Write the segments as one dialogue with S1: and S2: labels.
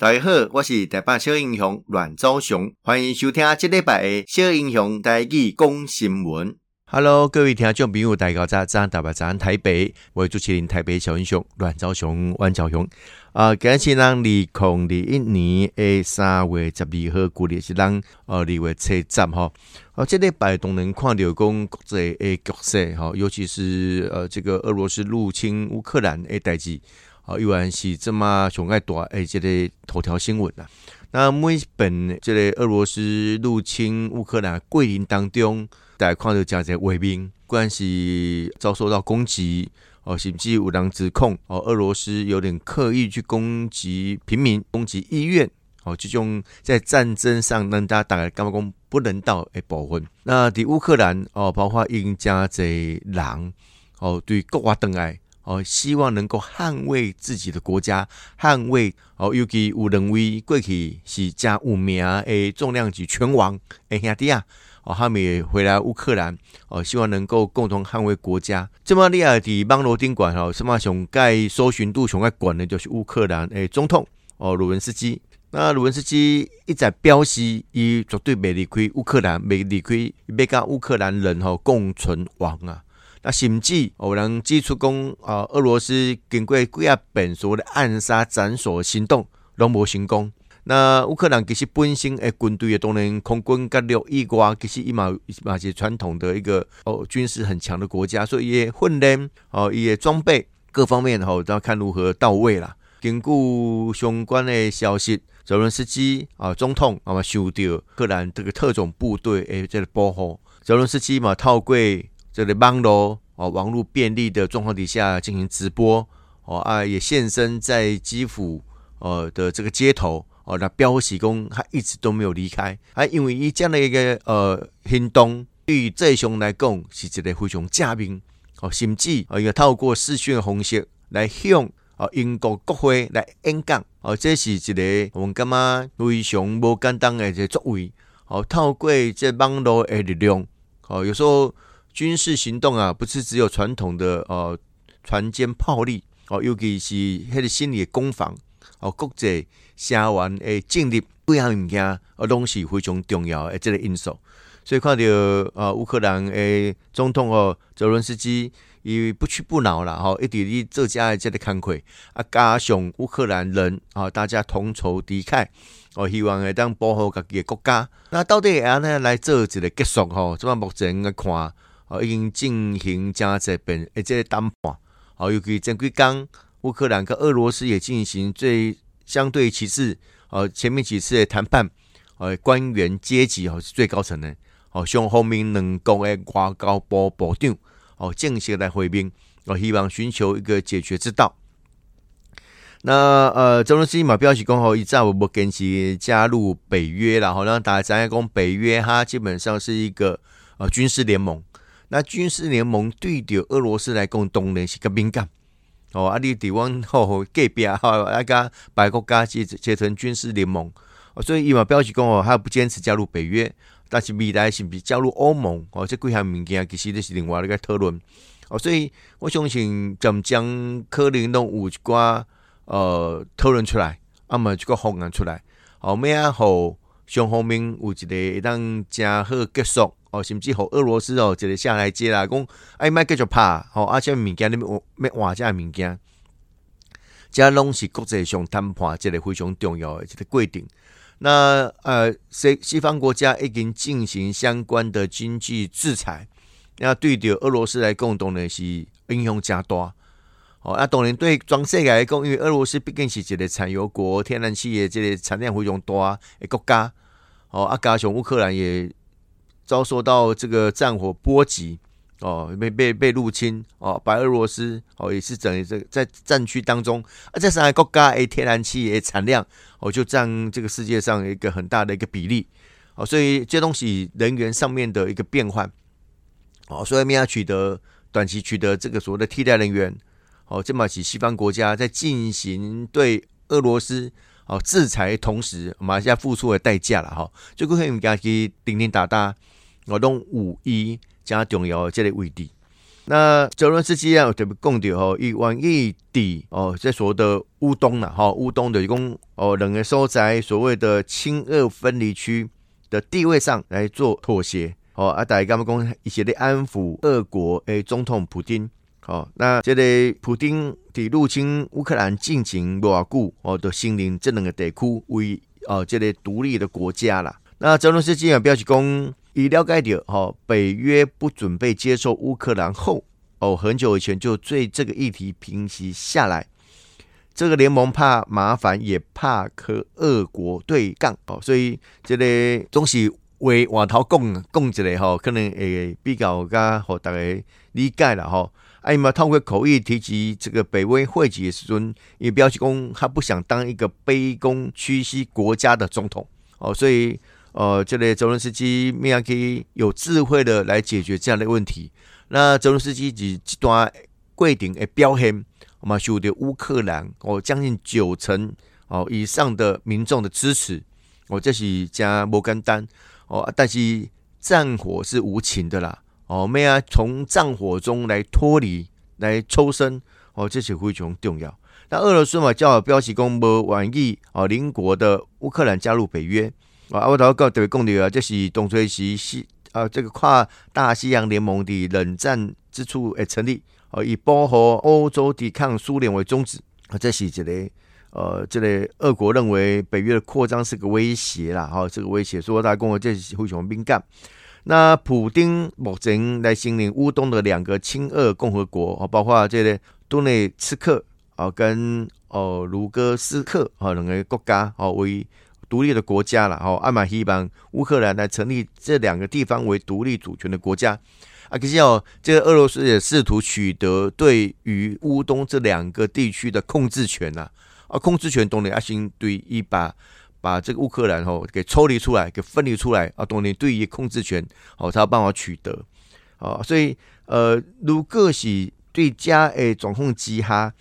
S1: 大家好，我是台北小英雄阮昭雄，欢迎收听这礼拜的小英雄台语讲新闻。Hello，各位听众朋友，大家早早安，大白早安，台北，我是主持人台北小英雄阮昭雄，阮昭雄。啊，今日咱二零二一年的三月十二号，旧历是咱二月七十哈。啊，这礼拜都能看到讲国际的局势哈，尤其是呃这个俄罗斯入侵乌克兰的代志。哦，依然是这么上爱大诶，这个头条新闻啊。那每本这个俄罗斯入侵乌克兰过程当中，大家看到真侪画面，不管是遭受到攻击，哦，甚至有人指控哦，俄罗斯有点刻意去攻击平民、攻击医院，哦，这种在战争上让大家大概感觉讲不人道诶部分。那在乌克兰哦，包括因真侪人哦，对国外登来。哦，希望能够捍卫自己的国家，捍卫哦，尤其有认为过去是加有名诶重量级拳王诶兄弟啊，哦，他们也回来乌克兰哦，希望能够共同捍卫国家。这么厉害的网络宾馆哦，什么上盖搜寻度上盖管的就是乌克兰诶总统哦，鲁文斯基。那鲁文斯基一再表示，伊绝对没离开乌克兰，没离开，要跟乌克兰人吼共存亡啊。那甚至有人指出讲，啊，俄罗斯经过几啊遍所谓的暗杀斩首行动，拢无成功。那乌克兰其实本身诶军队诶当然空军甲陆以外，其实伊嘛嘛是传统的一个哦军事很强的国家，所以伊诶训练哦伊诶装备各方面吼都要看如何到位啦。根据相关诶消息，泽伦斯基啊总统啊嘛受到乌克兰这个特种部队诶这个保护，泽伦斯基嘛透过。这个网络哦，网络便利的状况底下进行直播哦啊，也现身在基辅呃的这个街头哦，那标喜公他一直都没有离开，啊，因为伊这样的一个呃行动，对于这熊来讲是一个非常正面哦，甚至哦，要透过视讯的方式来向啊英国国会来演讲哦，这是一个我们感觉非常无简单的一个作为哦，透过这网络的力量哦，有时候。军事行动啊，不是只有传统的呃船坚炮利哦，尤其是迄个心理的攻防哦，国际社员诶建立各样物件，呃，拢是非常重要诶，这个因素。所以看到呃乌克兰诶总统哦泽伦斯基，伊不屈不挠啦，吼，一直伫做家诶这个工作啊，加上乌克兰人啊，大家同仇敌忾哦，希望会当保护家己嘅国家。那到底会安尼来做一个结束吼？这么目前来看。哦，已经进行加这边，而且谈判，哦，尤其前几天，乌克兰跟俄罗斯也进行最相对其次，哦，前面几次的谈判，哦，官员阶级哦是最高层的，哦，双方面两国的外交部部长，哦，正式来会面，哦，希望寻求一个解决之道。那呃，泽伦斯基嘛表示讲，吼，一再我不坚持加入北约啦，好，让大家知影讲，北约它基本上是一个呃军事联盟。那军事联盟对着俄罗斯来讲，当然是较敏感哦。啊，你台湾吼隔壁吼，啊个白国家结结成军事联盟，哦所以伊嘛表示讲哦，他不坚持加入北约，但是未来是不是加入欧盟哦？这几项物件其实都是另外一个讨论哦。所以我相信将将可能拢有一寡呃讨论出来，啊么这个方案出来，后面啊好双方面有一个会当正好结束。哦，甚至乎俄罗斯哦，一个下来接啦，讲哎，莫继续拍，吼，啊，这物件你要要换这物件，这拢是国际上谈判，一个非常重要的一个规定。那呃，西西方国家已经进行相关的经济制裁，那对着俄罗斯来讲，当然是影响加大。哦，啊，当然对全世界来讲，因为俄罗斯毕竟是一个产油国，天然气的这个产量非常大的国家。哦，啊，加上乌克兰也。遭受到这个战火波及，哦，被被被入侵，哦，白俄罗斯哦也是整这在战区当中，啊，这三个国家诶天然气诶产量哦就占这个世界上一个很大的一个比例，哦，所以这东西人员上面的一个变换，哦，所以我们要取得短期取得这个所谓的替代人员，哦，这么起西方国家在进行对俄罗斯。哦，制裁同时，马来西亚付出的代价了哈，就可以家去叮叮打打，我用五一加重要的这个位置。那泽伦斯基啊，特别讲到吼，伊愿意抵哦，这所谓的乌东啦，哈，乌东的一共哦，两个所在所谓的亲俄分离区的地位上来做妥协，哦，啊，大家刚刚讲一些的安抚俄国诶总统普丁，哦，那这个普丁伫入侵乌克兰进行偌久，哦，都承认这两个地区为哦，这个独立的国家啦。那泽伦斯基啊表示讲。已了解到，哈，北约不准备接受乌克兰后，哦，很久以前就对这个议题平息下来。这个联盟怕麻烦，也怕和俄国对杠，哦，所以这个总是为外头讲讲一个，哈，可能会比较加和大家理解了，哈。哎嘛，透过口译提及这个北约会议的时阵，也表示讲他不想当一个卑躬屈膝国家的总统，哦，所以。呃，这类泽伦斯基面样可以有智慧的来解决这样的问题。那泽伦斯基以一段规定的表现，我们受到乌克兰哦将近九成哦以上的民众的支持，哦这是加摩根丹哦，但是战火是无情的啦，哦，没啊从战火中来脱离来抽身，哦，这是非常重要。那俄罗斯嘛，叫我标示公不愿意哦邻国的乌克兰加入北约。啊，我头个特别讲到啊，这是当初是西啊，这个跨大西洋联盟的冷战之初诶成立，哦，以保护欧洲抵抗苏联为宗旨啊，这是这个呃，这个俄国认为北约的扩张是个威胁啦，哈，这个威胁，所以大家讲这是非常敏感。那普丁目前来承认乌东的两个亲俄共和国啊，包括这个顿内茨克啊跟哦卢戈斯克啊两个国家啊为。独立的国家了，哦，阿马希望乌克兰来成立这两个地方为独立主权的国家。啊，可是哦，这个俄罗斯也试图取得对于乌东这两个地区的控制权呐。啊，控制权当然阿星对于把把这个乌克兰吼给抽离出来，给分离出来啊，当然对于控制权哦才有办法取得。哦，所以呃，如果是对家诶掌控之下，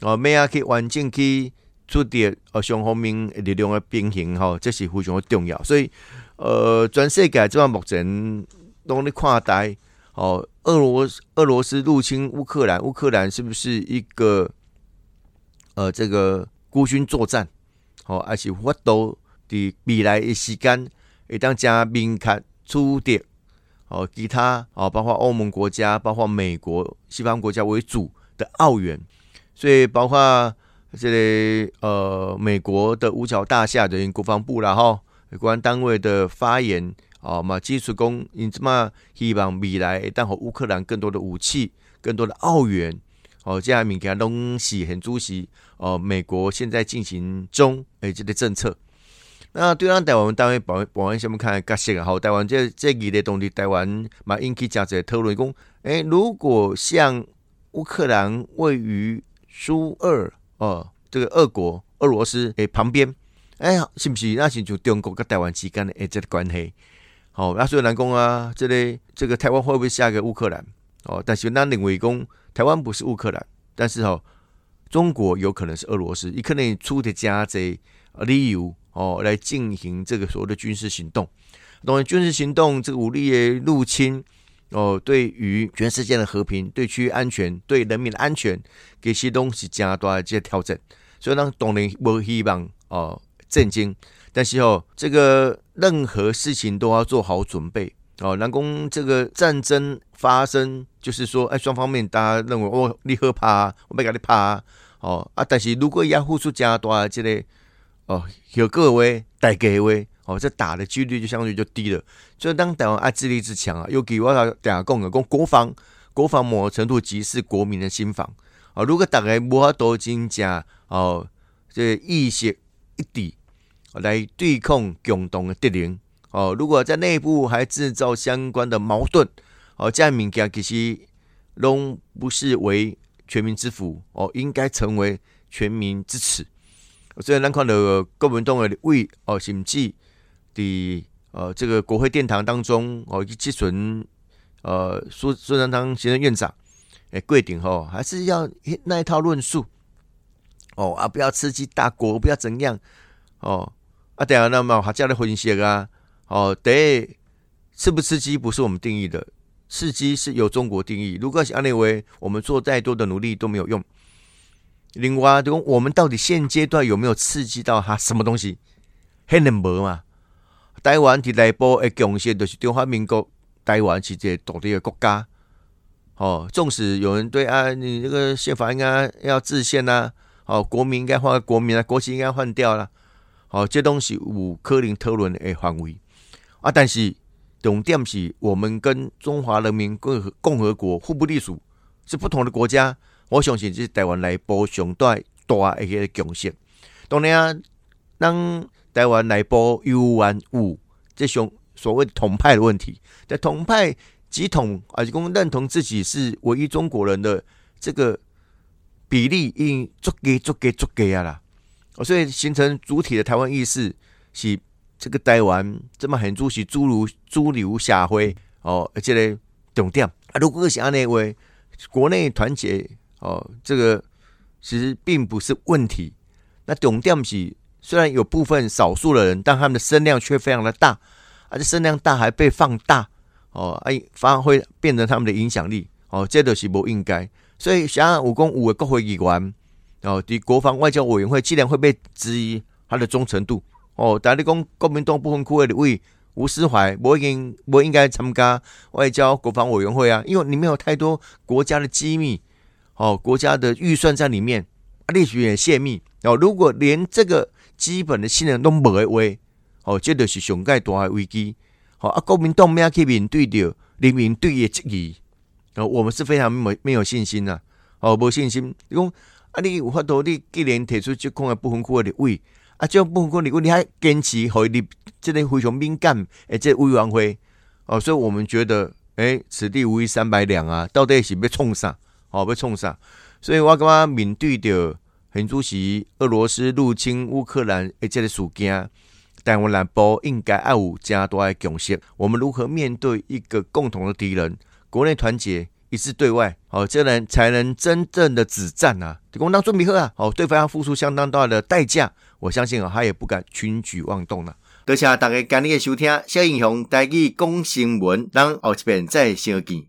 S1: 哦，咩啊可以完整去。出点呃双方面力量的平衡吼，这是非常的重要。所以呃，全世界这样目前拢咧看待哦，俄罗俄罗斯入侵乌克兰，乌克兰是不是一个呃这个孤军作战？哦，还是法度伫未来的时间会当加明确出点哦，其他哦，包括欧盟国家、包括美国、西方国家为主的澳元，所以包括。这里呃，美国的五角大厦的国防部啦哈，有关单位的发言啊嘛，基础工因这么希望未来当和乌克兰更多的武器、更多的澳元哦，这样物件拢是很主席哦，美国现在进行中诶这个政策。那对咱台湾单位保保安什么看角色啊？好，台湾这这几类东西，台湾嘛引起真侪讨论，讲诶，如果像乌克兰位于苏二。哦，这个俄国、俄罗斯诶旁边，哎呀，是不是那是就中国跟台湾之间的诶这个关系？好、哦，那所以来讲啊，这里这个台湾会不会下个乌克兰？哦，但是那认为讲台湾不是乌克兰，但是哦，中国有可能是俄罗斯，伊可能出的加这理由哦来进行这个所谓的军事行动。当然，军事行动这个武力的入侵。哦，对于全世界的和平、对区域安全、对人民的安全，这些东西加大这些调整，所以呢，当然不希望哦震惊，但是哦，这个任何事情都要做好准备哦。南宫这个战争发生，就是说，哎，双方面大家认为哦，你好怕，我没给你怕哦啊，但是如果要付出加大这个哦，有各位大家位。哦，这打的几率就相对就低了。所以当台湾爱自立自强啊，又给我大家讲的，讲国防，国防某程度即是国民的心防啊。如果大家无法多增加哦，这个、意识一致来对抗共同的敌人哦，如果在内部还制造相关的矛盾哦，这样物件其实拢不是为全民之福哦，应该成为全民之耻。所以咱看到国民党的位哦，甚至。的呃，这个国会殿堂当中哦，以及孙呃苏苏贞昌行政院长诶，规定吼，还是要那一套论述哦啊，不要刺激大国，不要怎样哦啊，等下那么还加了分析啊哦，对，刺不刺激不是我们定义的刺激是由中国定义。如果是安认为我们做再多的努力都没有用。另外，就我们到底现阶段有没有刺激到他什么东西？很难无嘛。台湾伫内部的贡献就是中华民国，台湾是一个独立的国家。哦，纵使有人对啊，你这个宪法应该要制宪呐、啊，哦，国民应该换国民啊，国旗应该换掉了。哦，这东西有可能讨论的范围啊，但是重点是我们跟中华人民共和共和国互不隶属，是不同的国家。我相信这是台湾内部上大大的一个共识。当然啊，当台湾内部有完有这种所谓的统派的问题，在统派集统啊，是讲认同自己是唯一中国人的这个比例已经足给足给足给啊啦。所以形成主体的台湾意识是这个台湾这么很主是诸如主流社会哦，而且呢重点啊，如果是安尼话，国内团结哦，这个其实并不是问题。那重点是虽然有部分少数的人，但他们的声量却非常的大，而且声量大还被放大哦，哎，发挥变成他们的影响力哦，这都是不应该。所以像五公五的国会议员。哦，的国防外交委员会既然会被质疑他的忠诚度，哦，但你讲国民党部分区的位吴思怀，我应我应该参加外交国防委员会啊，因为你没有太多国家的机密，哦，国家的预算在里面，啊，历史也泄密，哦，如果连这个基本的信任都无的话，哦，这就是上界大的危机，哦，啊，国民党要去面对着人民对伊的质疑，哦，我们是非常没没有信心呐，哦，无信心，你讲。啊！你有法度，你既然提出即款的不分区的立委，啊，这种不分区立委，你还坚持和你即个非常敏感，诶，这委员会哦，所以我们觉得，诶、此地无银三百两啊，到底是要创啥？哦，要创啥？所以我感觉面对着很主席俄罗斯入侵乌克兰诶，这个事件，台湾南部应该要有加大的共识。我们如何面对一个共同的敌人？国内团结。一致对外，哦，这人才能真正的止战啊！共当准备好啊！哦，对方要付出相当大的代价，我相信啊，他也不敢轻举妄动了。多谢大家今日的收听，小英雄带你讲新闻，让后一遍再相见。